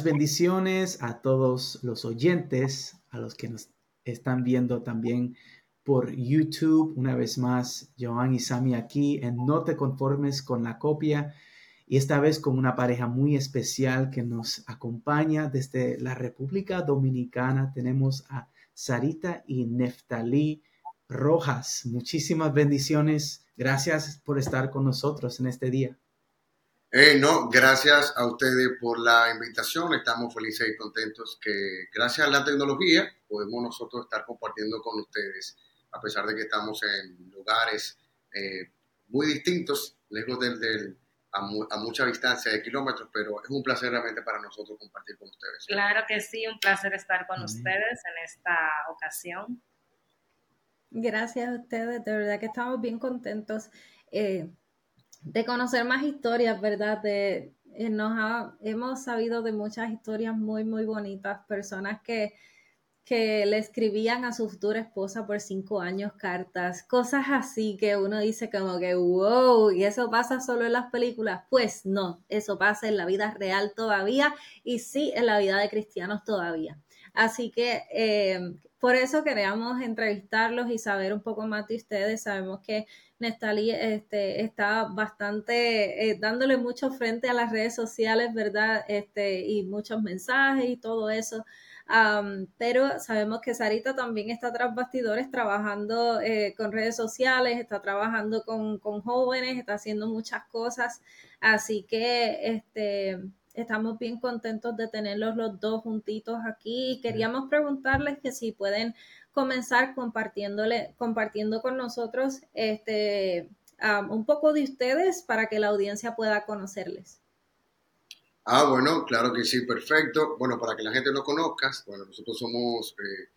bendiciones a todos los oyentes, a los que nos están viendo también por YouTube. Una vez más, Joan y Sami aquí en No te conformes con la copia. Y esta vez con una pareja muy especial que nos acompaña desde la República Dominicana. Tenemos a Sarita y Neftalí Rojas. Muchísimas bendiciones. Gracias por estar con nosotros en este día. Eh, no, gracias a ustedes por la invitación. Estamos felices y contentos que gracias a la tecnología podemos nosotros estar compartiendo con ustedes, a pesar de que estamos en lugares eh, muy distintos, lejos del, a, mucha distancia de kilómetros, pero es un placer realmente para nosotros compartir con ustedes. Claro que sí, un placer estar con ustedes en esta ocasión. Gracias a ustedes, de verdad que estamos bien contentos. Eh, de conocer más historias, ¿verdad? De, eh, nos hemos sabido de muchas historias muy, muy bonitas, personas que, que le escribían a su futura esposa por cinco años cartas, cosas así que uno dice como que, wow, y eso pasa solo en las películas. Pues no, eso pasa en la vida real todavía y sí en la vida de cristianos todavía. Así que eh, por eso queríamos entrevistarlos y saber un poco más de ustedes. Sabemos que Nestali este, está bastante eh, dándole mucho frente a las redes sociales, ¿verdad? Este, y muchos mensajes y todo eso. pero sabemos que Sarita también está tras bastidores trabajando eh, con redes sociales, está trabajando con, con, jóvenes, está haciendo muchas cosas. Así que este, estamos bien contentos de tenerlos los dos juntitos aquí. Queríamos preguntarles que si pueden comenzar compartiéndole, compartiendo con nosotros este, un poco de ustedes para que la audiencia pueda conocerles. Ah, bueno, claro que sí, perfecto. Bueno, para que la gente nos conozca, bueno, nosotros somos eh,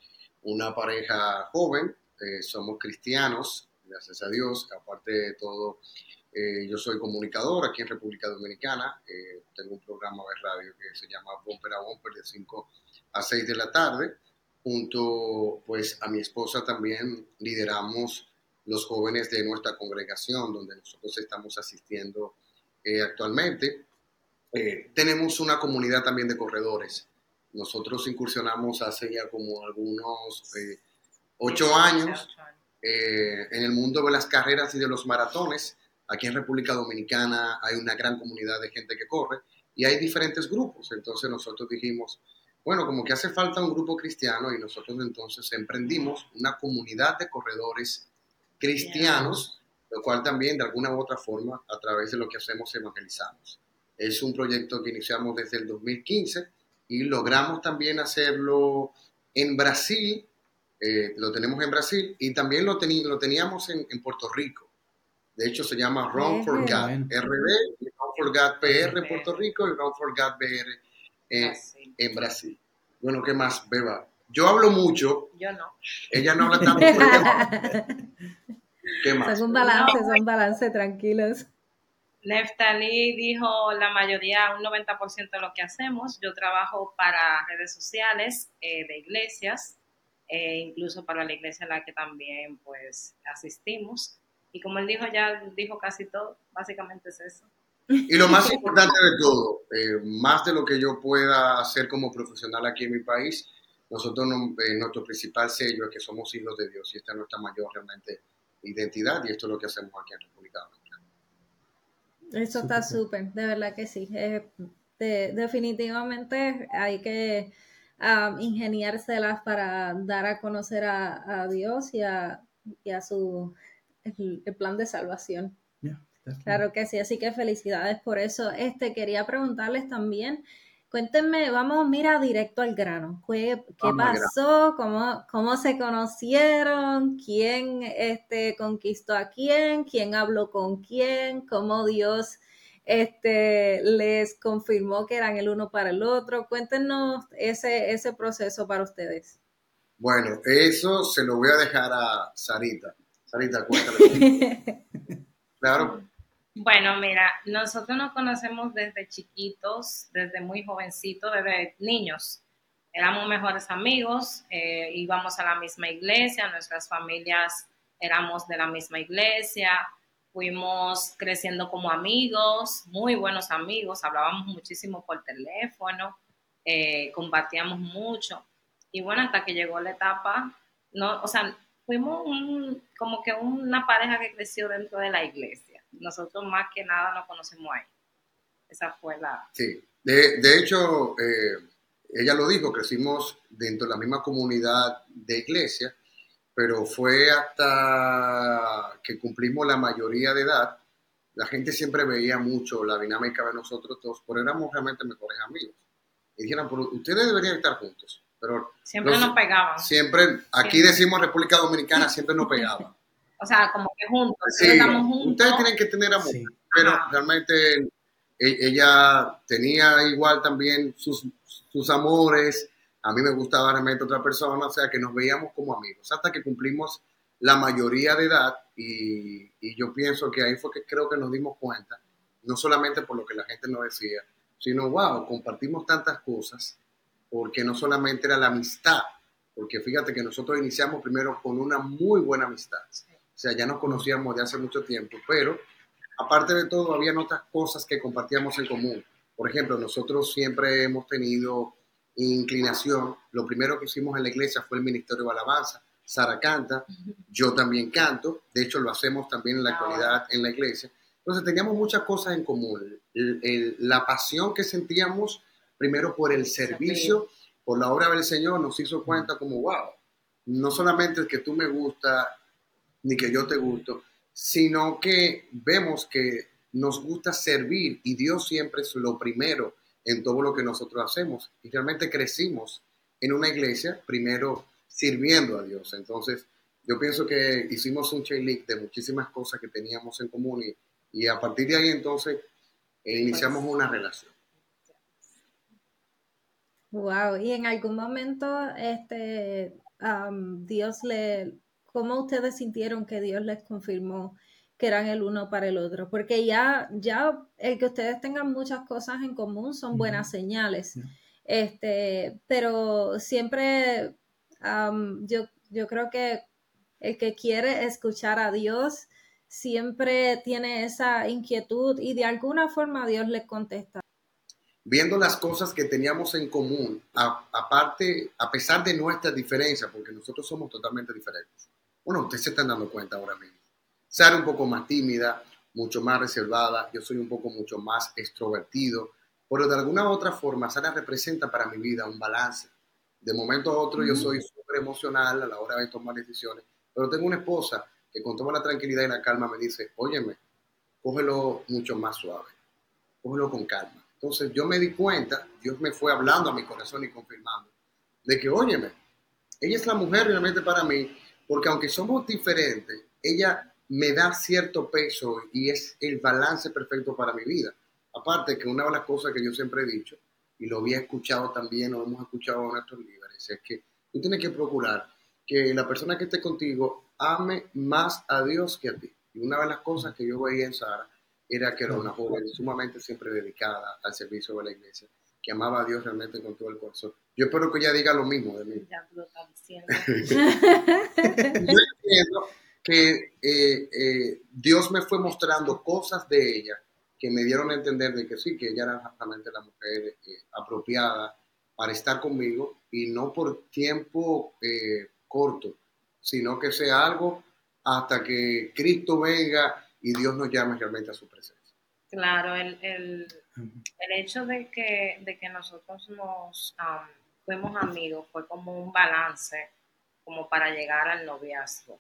una pareja joven, eh, somos cristianos, gracias a Dios, aparte de todo, eh, yo soy comunicador aquí en República Dominicana, tengo un programa de radio que se llama Bumper a Bumper de 5 a 6 de la tarde junto pues a mi esposa también lideramos los jóvenes de nuestra congregación donde nosotros estamos asistiendo eh, actualmente. Eh, tenemos una comunidad también de corredores. Nosotros incursionamos hace ya como algunos eh, ocho años en el mundo de las carreras y de los maratones. Aquí en República Dominicana hay una gran comunidad de gente que corre y hay diferentes grupos. Entonces nosotros dijimos, bueno, como que hace falta un grupo cristiano y nosotros entonces emprendimos una comunidad de corredores cristianos, lo cual también de alguna u otra forma a través de lo que hacemos evangelizamos. Es un proyecto que iniciamos desde el 2015 y logramos también hacerlo en Brasil, eh, lo tenemos en Brasil y también lo, lo teníamos en, Puerto Rico. De hecho, se llama Run for God RD, Run for God PR en Puerto Rico y Run for God BR en, en Brasil. Bueno, ¿qué más, Beba? Yo hablo mucho. Yo no. Ella no habla tanto. ¿Qué más? Son un balance, son un balance, tranquilos. Neftali dijo la mayoría, un 90% de lo que hacemos. Yo trabajo para redes sociales eh, de iglesias, e incluso para la iglesia a la que también pues asistimos. Y como él dijo, ya dijo casi todo, básicamente es eso. Y lo más importante de todo, eh, más de lo que yo pueda hacer como profesional aquí en mi país, nosotros, eh, nuestro principal sello es que somos hijos de Dios y esta es nuestra mayor realmente identidad y esto es lo que hacemos aquí en República Dominicana. Eso está súper, de verdad que sí. definitivamente hay que um, ingeniárselas para dar a conocer a, Dios y a, su el, plan de salvación. Claro que sí, así que felicidades por eso. Este quería preguntarles también, cuéntenme, vamos, mira, directo al grano. ¿Qué, pasó? ¿Cómo, ¿Cómo se conocieron? ¿Quién este, conquistó a quién? ¿Quién habló con quién? ¿Cómo Dios este, les confirmó que eran el uno para el otro. Cuéntenos ese, ese proceso para ustedes. Bueno, eso se lo voy a dejar a Sarita. Sarita, cuéntale. claro. Bueno, mira, nosotros nos conocemos desde chiquitos, desde muy jovencitos, desde niños. Éramos mejores amigos, eh, íbamos a la misma iglesia, nuestras familias éramos de la misma iglesia, fuimos creciendo como amigos, muy buenos amigos, hablábamos muchísimo por teléfono, eh, compartíamos mucho. Y bueno, hasta que llegó la etapa, no, o sea, fuimos como que una pareja que creció dentro de la iglesia. Nosotros más que nada nos conocemos ahí. Esa fue la... Sí, de, de hecho, eh, ella lo dijo, crecimos dentro de la misma comunidad de iglesia, pero fue hasta que cumplimos la mayoría de edad, la gente siempre veía mucho la dinámica de nosotros todos, pero éramos realmente mejores amigos. Y dijeron, ustedes deberían estar juntos siempre nos pegaban. Siempre, aquí decimos República Dominicana, siempre nos pegaban. o sea, como que juntos, estamos juntos. Ustedes tienen que tener amor, pero realmente e, ella tenía igual también sus, sus amores, a mí me gustaba realmente otra persona, o sea que nos veíamos como amigos, hasta que cumplimos la mayoría de edad y, y yo pienso que ahí fue que creo que nos dimos cuenta, no solamente por lo que la gente nos decía, sino, wow, compartimos tantas cosas porque no solamente era la amistad, porque fíjate que nosotros iniciamos primero con una muy buena amistad. O sea, ya nos conocíamos de hace mucho tiempo, pero aparte de todo, había otras cosas que compartíamos en común. Por ejemplo, nosotros siempre hemos tenido inclinación. Lo primero que hicimos en la iglesia fue el Ministerio de Alabanza. Sara canta, yo también canto, de hecho lo hacemos también en la actualidad en la iglesia. Entonces teníamos muchas cosas en común. la pasión que sentíamos primero por el servicio, por la obra del Señor, nos hizo cuenta como, wow, no solamente es que tú me gusta, ni que yo te gusto, sino que vemos que nos gusta servir y Dios siempre es lo primero en todo lo que nosotros hacemos. Y realmente crecimos en una iglesia, primero sirviendo a Dios. Entonces, yo pienso que hicimos un chain de muchísimas cosas que teníamos en común y, a partir de ahí entonces eh, iniciamos una relación. Wow, y en algún momento, este, Dios le, ¿cómo ustedes sintieron que Dios les confirmó que eran el uno para el otro? Porque ya, ya el que ustedes tengan muchas cosas en común son buenas señales. Este, pero siempre yo, yo creo que el que quiere escuchar a Dios siempre tiene esa inquietud y de alguna forma Dios les contesta viendo las cosas que teníamos en común, aparte, a pesar de nuestras diferencias, porque nosotros somos totalmente diferentes. Bueno, ustedes se están dando cuenta ahora mismo. Sara un poco más tímida, mucho más reservada, yo soy un poco mucho más extrovertido, pero de alguna u otra forma Sara representa para mi vida un balance. De momento a otro yo soy súper emocional a la hora de tomar decisiones, pero tengo una esposa que con toda la tranquilidad y la calma me dice, óyeme, cógelo mucho más suave, cógelo con calma entonces yo me di cuenta, Dios me fue hablando a mi corazón y confirmando, de que, óyeme, ella es la mujer realmente para mí, porque aunque somos diferentes, ella me da cierto peso y es el balance perfecto para mi vida. Aparte que una de las cosas que yo siempre he dicho, y lo había escuchado también, o hemos escuchado a nuestros líderes, es que tú tienes que procurar que la persona que esté contigo ame más a Dios que a ti. Y una de las cosas que yo veía en Sara era que era una joven sumamente siempre dedicada al servicio de la iglesia, que amaba a Dios realmente con todo el corazón. Yo espero que ella diga lo mismo de mí. Ya lo diciendo. Yo entiendo que eh, eh, Dios me fue mostrando cosas de ella que me dieron a entender de que sí, que ella era exactamente la mujer eh, apropiada para estar conmigo y no por tiempo corto, sino que sea algo hasta que Cristo venga y Dios nos llama realmente a su presencia. Claro, el, el, el hecho de que, de que nosotros nos fuimos amigos fue como un balance, como para llegar al noviazgo,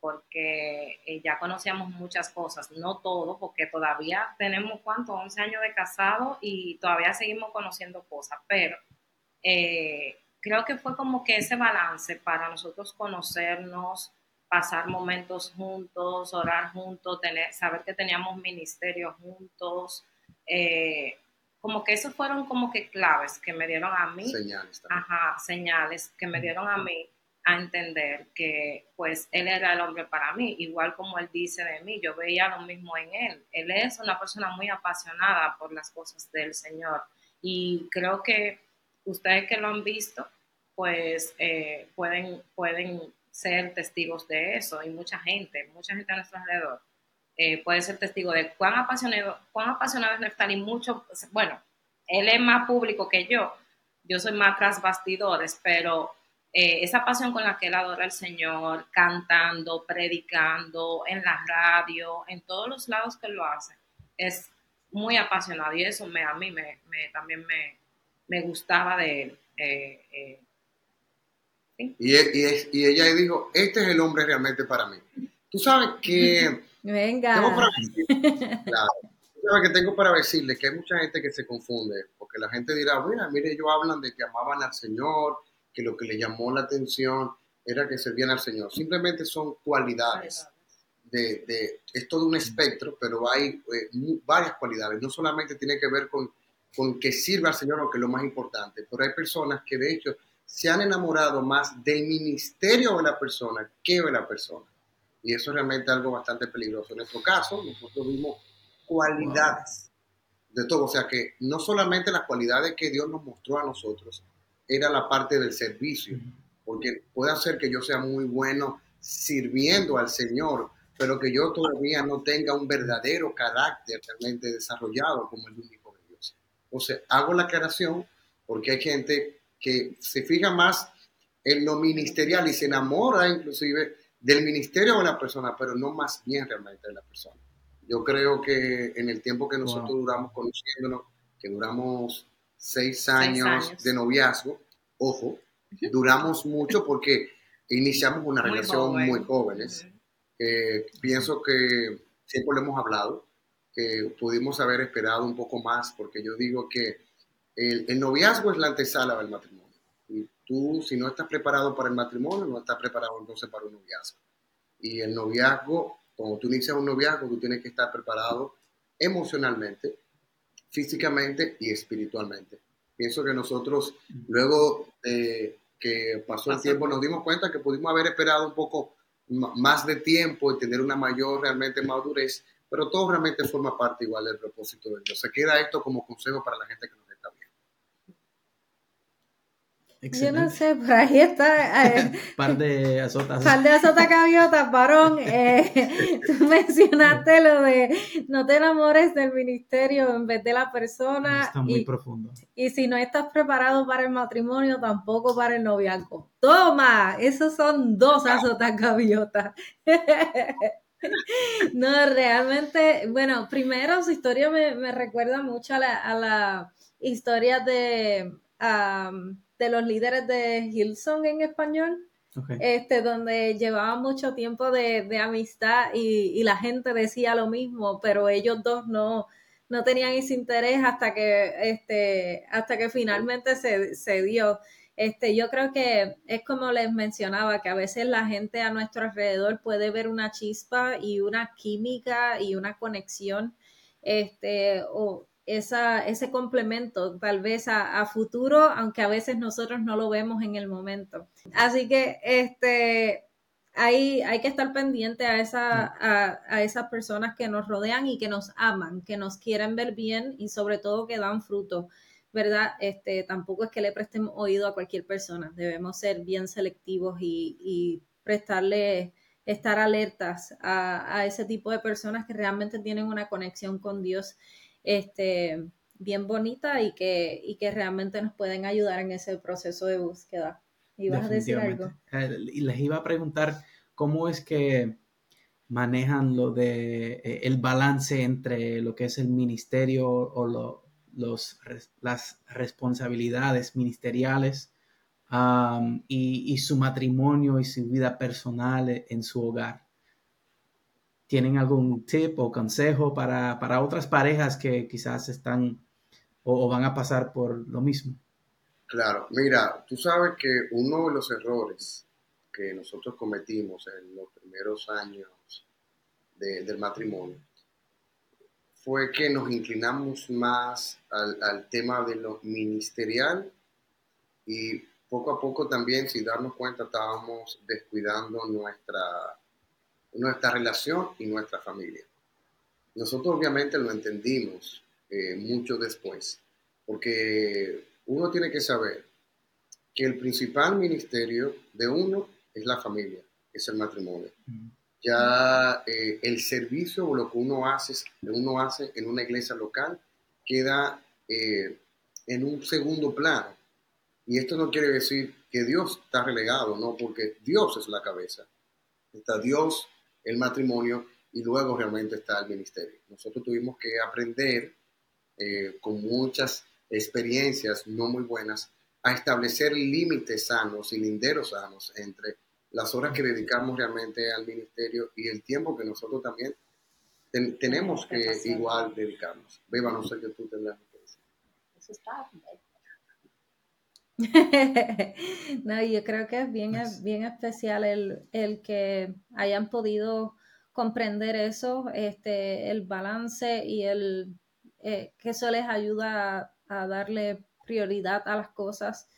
porque eh, ya conocíamos muchas cosas, no todo, porque todavía tenemos, ¿cuánto? 11 años de casado y todavía seguimos conociendo cosas, pero eh, creo que fue como que ese balance para nosotros conocernos, pasar momentos juntos, orar juntos, tener, saber que teníamos ministerio juntos, eh, como que esos fueron como que claves que me dieron a mí. Señales Ajá, señales que me dieron a mí a entender que pues él era el hombre para mí, igual como él dice de mí, yo veía lo mismo en él. Él es una persona muy apasionada por las cosas del Señor y creo que ustedes que lo han visto, pues eh, pueden, pueden ser testigos de eso y mucha gente, mucha gente a nuestro alrededor eh, puede ser testigo de cuán apasionado, cuán apasionado es Neftali mucho, bueno, él es más público que yo, yo soy más tras bastidores, pero eh, esa pasión con la que él adora al Señor, cantando, predicando, en la radio, en todos los lados que lo hace, es muy apasionado y eso me, a mí me, también me, gustaba de él. Eh, y, y, y, ella dijo, este es el hombre realmente para mí. Tú sabes que Venga. Tengo para claro. que tengo para decirle que hay mucha gente que se confunde, porque la gente dirá, mira, mire, ellos hablan de que amaban al Señor, que lo que le llamó la atención era que servían al Señor. Simplemente son cualidades. De, de, es todo un espectro, pero hay eh, varias cualidades. No solamente tiene que ver con, con que sirva al Señor, lo que es lo más importante, pero hay personas que de hecho se han enamorado más del ministerio de la persona que de la persona. Y eso es realmente algo bastante peligroso. En nuestro caso, nosotros vimos cualidades de todo. O sea que no solamente las cualidades que Dios nos mostró a nosotros, era la parte del servicio. Porque puede ser que yo sea muy bueno sirviendo al Señor, pero que yo todavía no tenga un verdadero carácter realmente desarrollado como el único de Dios. O sea, hago la aclaración porque hay gente que se fija más en lo ministerial y se enamora inclusive del ministerio de la persona, pero no más bien realmente de la persona. Yo creo que en el tiempo que nosotros duramos conociéndonos, que duramos seis años, de noviazgo, ojo, duramos mucho porque iniciamos una relación muy jóvenes. pienso que siempre lo hemos hablado, que pudimos haber esperado un poco más, porque yo digo que el, el noviazgo es la antesala del matrimonio. Y tú, si no estás preparado para el matrimonio, no estás preparado entonces para un noviazgo. Y el noviazgo, cuando tú inicias un noviazgo, tú tienes que estar preparado emocionalmente, físicamente y espiritualmente. Pienso que nosotros, luego de que pasó el tiempo, nos dimos cuenta que pudimos haber esperado un poco más de tiempo y tener una mayor realmente madurez, pero todo realmente forma parte igual del propósito de Dios. Se queda esto como consejo para la gente que nos yo no sé, por ahí está. Eh, par de azotas. Par de azotas gaviotas, varón. Eh, tú mencionaste lo de no te enamores del ministerio en vez de la persona. Está muy profundo. Y si no estás preparado para el matrimonio, tampoco para el noviazgo. Toma, esos son dos azotas gaviotas. no, realmente, bueno, primero su historia me, recuerda mucho a la, historia de de los líderes de Hillsong en español. Este, donde llevaba mucho tiempo de, amistad y, la gente decía lo mismo, pero ellos dos no, no tenían ese interés hasta que, este, hasta que finalmente se, se dio. Este, yo creo que es como les mencionaba, que a veces la gente a nuestro alrededor puede ver una chispa y una química y una conexión, este, o, esa, ese complemento tal vez a, futuro, aunque a veces nosotros no lo vemos en el momento. Así que este, hay, hay que estar pendiente a, esa, a, esas personas que nos rodean y que nos aman, que nos quieren ver bien y sobre todo que dan fruto. ¿Verdad? Este, tampoco es que le prestemos oído a cualquier persona, debemos ser bien selectivos y, y prestarle, estar alertas a, a ese tipo de personas que realmente tienen una conexión con Dios este, bien bonita y que, y que realmente nos pueden ayudar en ese proceso de búsqueda. ¿Ibas a decir algo? Y les iba a preguntar cómo es que manejan lo de eh, el balance entre lo que es el ministerio o los, las responsabilidades ministeriales y, y, su matrimonio y su vida personal en su hogar. ¿Tienen algún tip o consejo para, otras parejas que quizás están o, van a pasar por lo mismo? Claro, mira, tú sabes que uno de los errores que nosotros cometimos en los primeros años del matrimonio fue que nos inclinamos más al, al tema de lo ministerial y poco a poco también, sin darnos cuenta, estábamos descuidando nuestra, nuestra relación y nuestra familia. Nosotros obviamente lo entendimos eh, mucho después, porque uno tiene que saber que el principal ministerio de uno es la familia, es el matrimonio. Ya eh, el servicio o lo que uno hace, uno hace en una iglesia local queda eh, en un segundo plano. Y esto no quiere decir que Dios está relegado, no, porque Dios es la cabeza. Está Dios, el matrimonio y luego realmente está el ministerio. Nosotros tuvimos que aprender eh, con muchas experiencias no muy buenas a establecer límites sanos y linderos sanos entre las horas que dedicamos realmente al ministerio y el tiempo que nosotros también tenemos que igual dedicarnos. Beba, no sé qué tú tendrás que decir. Eso está no, yo creo que es bien, bien especial el, el, que hayan podido comprender eso, este, el balance y el eh, que eso les ayuda a, darle prioridad a las cosas,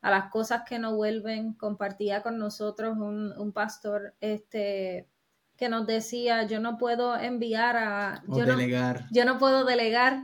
a las cosas que no vuelven. Compartía con nosotros un, un pastor este, que nos decía, yo no puedo enviar a... yo delegar. yo no puedo delegar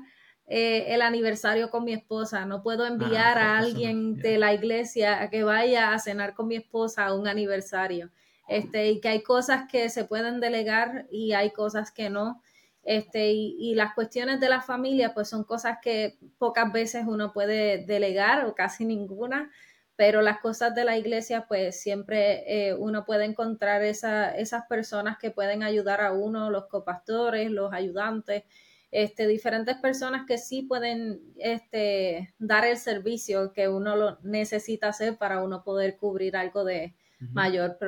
eh, el aniversario con mi esposa, no puedo enviar a alguien de la iglesia a que vaya a cenar con mi esposa a un aniversario. Este, y que hay cosas que se pueden delegar y hay cosas que no. Este, y, las cuestiones de la familia, pues son cosas que pocas veces uno puede delegar o casi ninguna, pero las cosas de la iglesia, pues siempre eh, uno puede encontrar esa, esas personas que pueden ayudar a uno, los copastores, los ayudantes, este, diferentes personas que sí pueden este, dar el servicio que uno lo necesita hacer para uno poder cubrir algo de mayor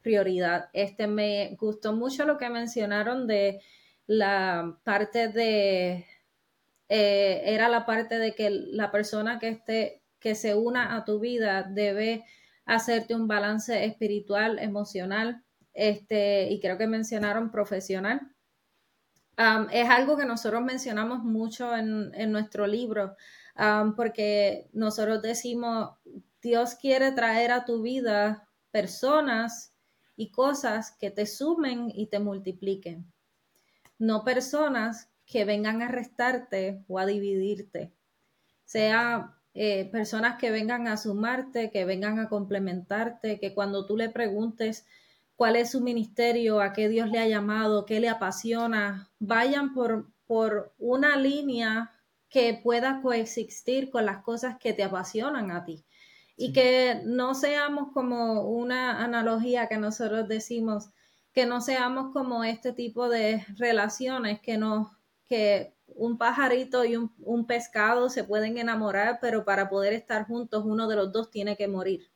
prioridad. Este, me gustó mucho lo que mencionaron de la parte de, eh, era la parte de que la persona que esté, que se una a tu vida debe hacerte un balance espiritual, emocional, este, y creo que mencionaron profesional es algo que nosotros mencionamos mucho en, nuestro libro, porque nosotros decimos, Dios quiere traer a tu vida personas y cosas que te sumen y te multipliquen, no personas que vengan a restarte o a dividirte, sea eh, personas que vengan a sumarte, que vengan a complementarte, que cuando tú le preguntes, cuál es su ministerio, a qué Dios le ha llamado, qué le apasiona, vayan por, por una línea que pueda coexistir con las cosas que te apasionan a ti. Y que no seamos como una analogía que nosotros decimos, que no seamos como este tipo de relaciones que no, que un pajarito y un, un pescado se pueden enamorar, pero para poder estar juntos uno de los dos tiene que morir.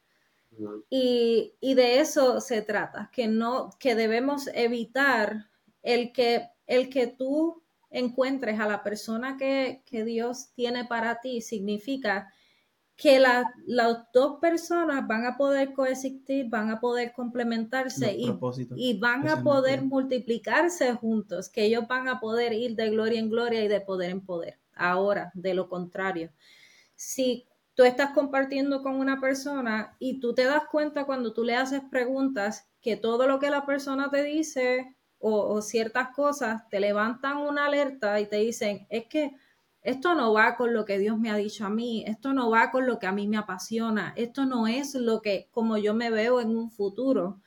Y, de eso se trata, que no, que debemos evitar el que, el que tú encuentres a la persona que, Dios tiene para ti, significa que las dos personas van a poder coexistir, van a poder complementarse y, y, van a poder multiplicarse juntos, que ellos van a poder ir de gloria en gloria y de poder en poder. Ahora, de lo contrario, si tú estás compartiendo con una persona y tú te das cuenta cuando tú le haces preguntas que todo lo que la persona te dice o, ciertas cosas te levantan una alerta y te dicen, es que esto no va con lo que Dios me ha dicho a mí, esto no va con lo que a mí me apasiona, esto no es lo que como yo me veo en un futuro.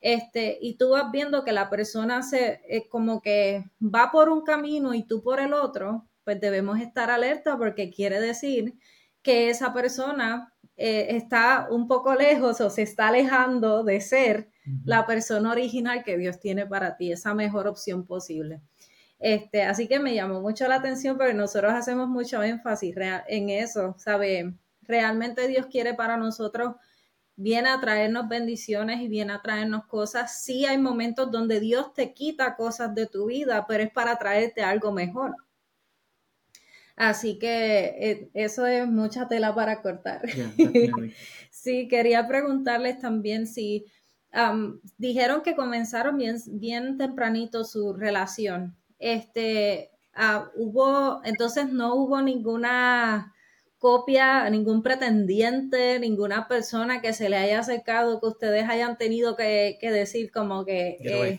Este, y tú vas viendo que la persona se es como que va por un camino y tú por el otro, pues debemos estar alerta porque quiere decir que esa persona eh, está un poco lejos o se está alejando de ser la persona original que Dios tiene para ti, esa mejor opción posible. Este, así que me llamó mucho la atención, pero nosotros hacemos mucho énfasis en eso, ¿sabe? Realmente Dios quiere para nosotros, viene a traernos bendiciones y viene a traernos cosas. Sí hay momentos donde Dios te quita cosas de tu vida, pero es para traerte algo mejor. Así que eh, eso es mucha tela para cortar. sí, quería preguntarles también si dijeron que comenzaron bien, bien tempranito su relación. Este, ah, hubo, entonces no hubo ninguna copia, ningún pretendiente, ninguna persona que se le haya acercado, que ustedes hayan tenido que, decir como que... Eh,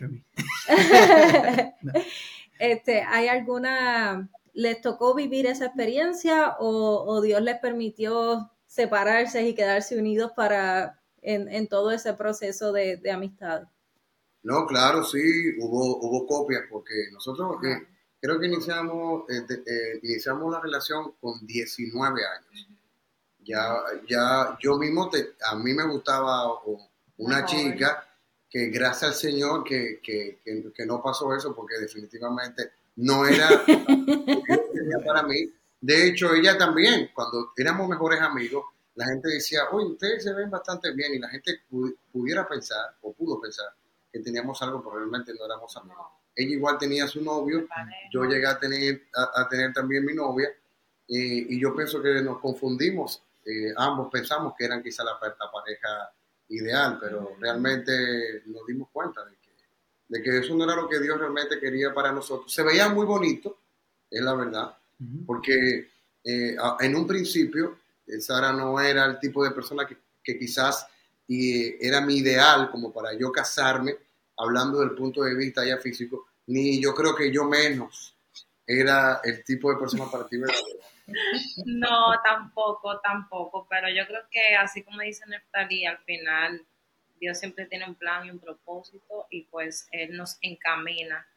este, ¿Hay alguna, les tocó vivir esa experiencia o, Dios les permitió separarse y quedarse unidos para en, todo ese proceso de, amistad? No, claro, sí, hubo, hubo copias porque nosotros... Creo que iniciamos, eh, eh, iniciamos la relación con 19 años. Ya, ya yo mismo, te, a mí me gustaba una chica que gracias al Señor que, que, que, no pasó eso porque definitivamente no era para mí. De hecho, ella también, cuando éramos mejores amigos, la gente decía, oye, ustedes se ven bastante bien y la gente pudiera pensar o pudo pensar que teníamos algo, pero realmente no éramos amigos. Ella igual tenía su novio, yo llegué a tener, a, tener también mi novia, y yo pienso que nos confundimos, eh, ambos pensamos que eran quizá la, pareja ideal, pero realmente nos dimos cuenta de que, de que eso no era lo que Dios realmente quería para nosotros. Se veía muy bonito, es la verdad, porque eh, en un principio eh, Sara no era el tipo de persona que, que quizás y era mi ideal como para yo casarme, hablando del punto de vista ya físico, ni yo creo que yo menos era el tipo de persona para ti, No, tampoco, tampoco, pero yo creo que así como dice Neftali, al final Dios siempre tiene un plan y un propósito y pues Él nos encamina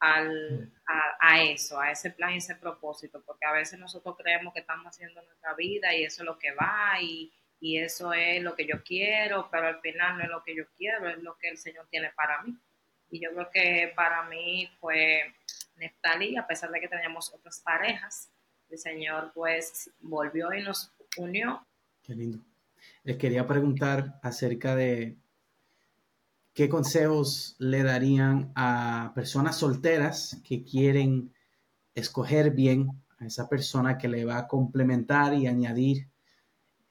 al, a, eso, a ese plan y ese propósito, porque a veces nosotros creemos que estamos haciendo nuestra vida y eso es lo que va y, y eso es lo que yo quiero, pero al final no es lo que yo quiero, es lo que el Señor tiene para mí. Y yo creo que para mí fue Neftali, a pesar de que teníamos otras parejas, el Señor pues volvió y nos unió. Qué lindo. Les quería preguntar acerca de qué consejos le darían a personas solteras que quieren escoger bien a esa persona que le va a complementar y añadir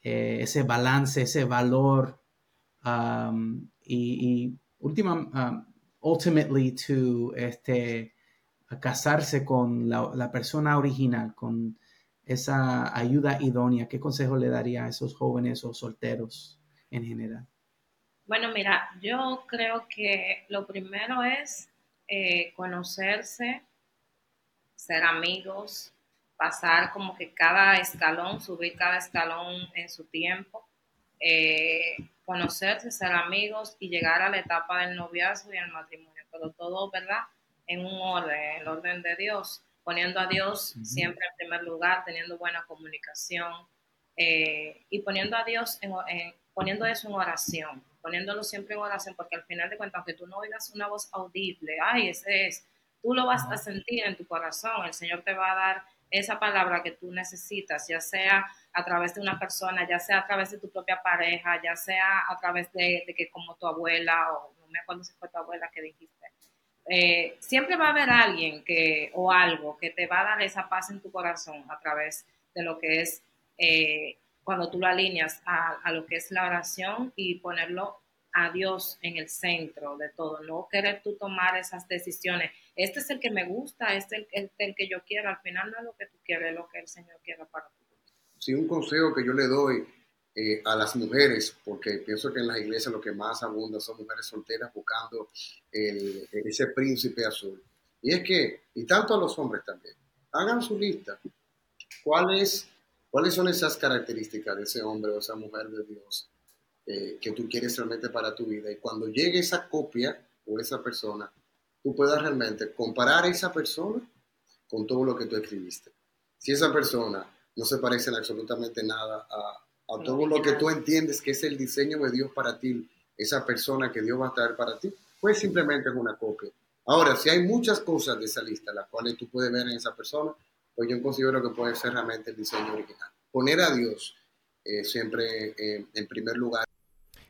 eh, ese balance, ese valor um, y, última, um, ultimately to este, casarse con la, persona original, con esa ayuda idónea, ¿qué consejo le daría a esos jóvenes o solteros en general? Bueno, mira, yo creo que lo primero es eh, conocerse, ser amigos, pasar como que cada escalón, subir cada escalón en su tiempo, eh, conocerse, ser amigos y llegar a la etapa del noviazgo y el matrimonio, pero todo, ¿verdad? En un orden, en el orden de Dios, poniendo a Dios siempre en primer lugar, teniendo buena comunicación eh, y poniendo a Dios, en, poniendo eso en oración, poniéndolo siempre en oración, porque al final de cuentas, aunque tú no oigas una voz audible, ay, ese es, tú lo vas a sentir en tu corazón, el Señor te va a dar esa palabra que tú necesitas, ya sea a través de una persona, ya sea a través de tu propia pareja, ya sea a través de, que como tu abuela, o no me acuerdo si fue tu abuela que dijiste, eh, siempre va a haber alguien que, o algo que te va a dar esa paz en tu corazón a través de lo que es eh, cuando tú lo alineas a, a, lo que es la oración y ponerlo a Dios en el centro de todo, no querer tú tomar esas decisiones. Este es el que me gusta, este es el, que yo quiero. Al final no es lo que tú quieres, es lo que el Señor quiere para ti. Sí, un consejo que yo le doy eh, a las mujeres, porque pienso que en las iglesias lo que más abunda son mujeres solteras buscando ese príncipe azul. Y es que, y tanto a los hombres también, hagan su lista. ¿Cuáles, ¿Cuáles son esas características de ese hombre o esa mujer de Dios eh, que tú quieres realmente para tu vida. Y cuando llegue esa copia o esa persona, tú puedas realmente comparar a esa persona con todo lo que tú escribiste. Si esa persona no se parece en absolutamente nada a, a todo lo que tú entiendes que es el diseño de Dios para ti, esa persona que Dios va a traer para ti, pues simplemente es una copia. Ahora, si hay muchas cosas de esa lista, las cuales tú puedes ver en esa persona, pues yo considero que puede ser realmente el diseño original. Poner a Dios eh, siempre eh, en primer lugar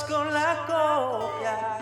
con la copia.